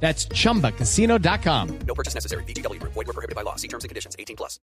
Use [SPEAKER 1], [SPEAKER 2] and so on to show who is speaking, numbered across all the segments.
[SPEAKER 1] That's chumbacasino.com.
[SPEAKER 2] No purchase necessary. BGW. Void were prohibited by law. See terms and conditions. 18 plus.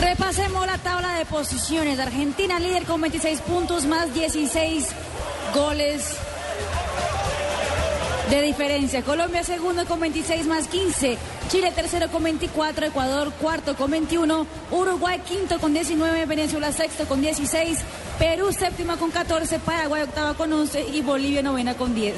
[SPEAKER 3] Repasemos la tabla de posiciones. Argentina líder con 26 puntos más 16 goles de diferencia. Colombia segundo con 26 más 15. Chile tercero con 24. Ecuador cuarto con 21. Uruguay quinto con 19. Venezuela sexto con 16. Perú séptima con 14. Paraguay octava con 11. Y Bolivia novena con 10.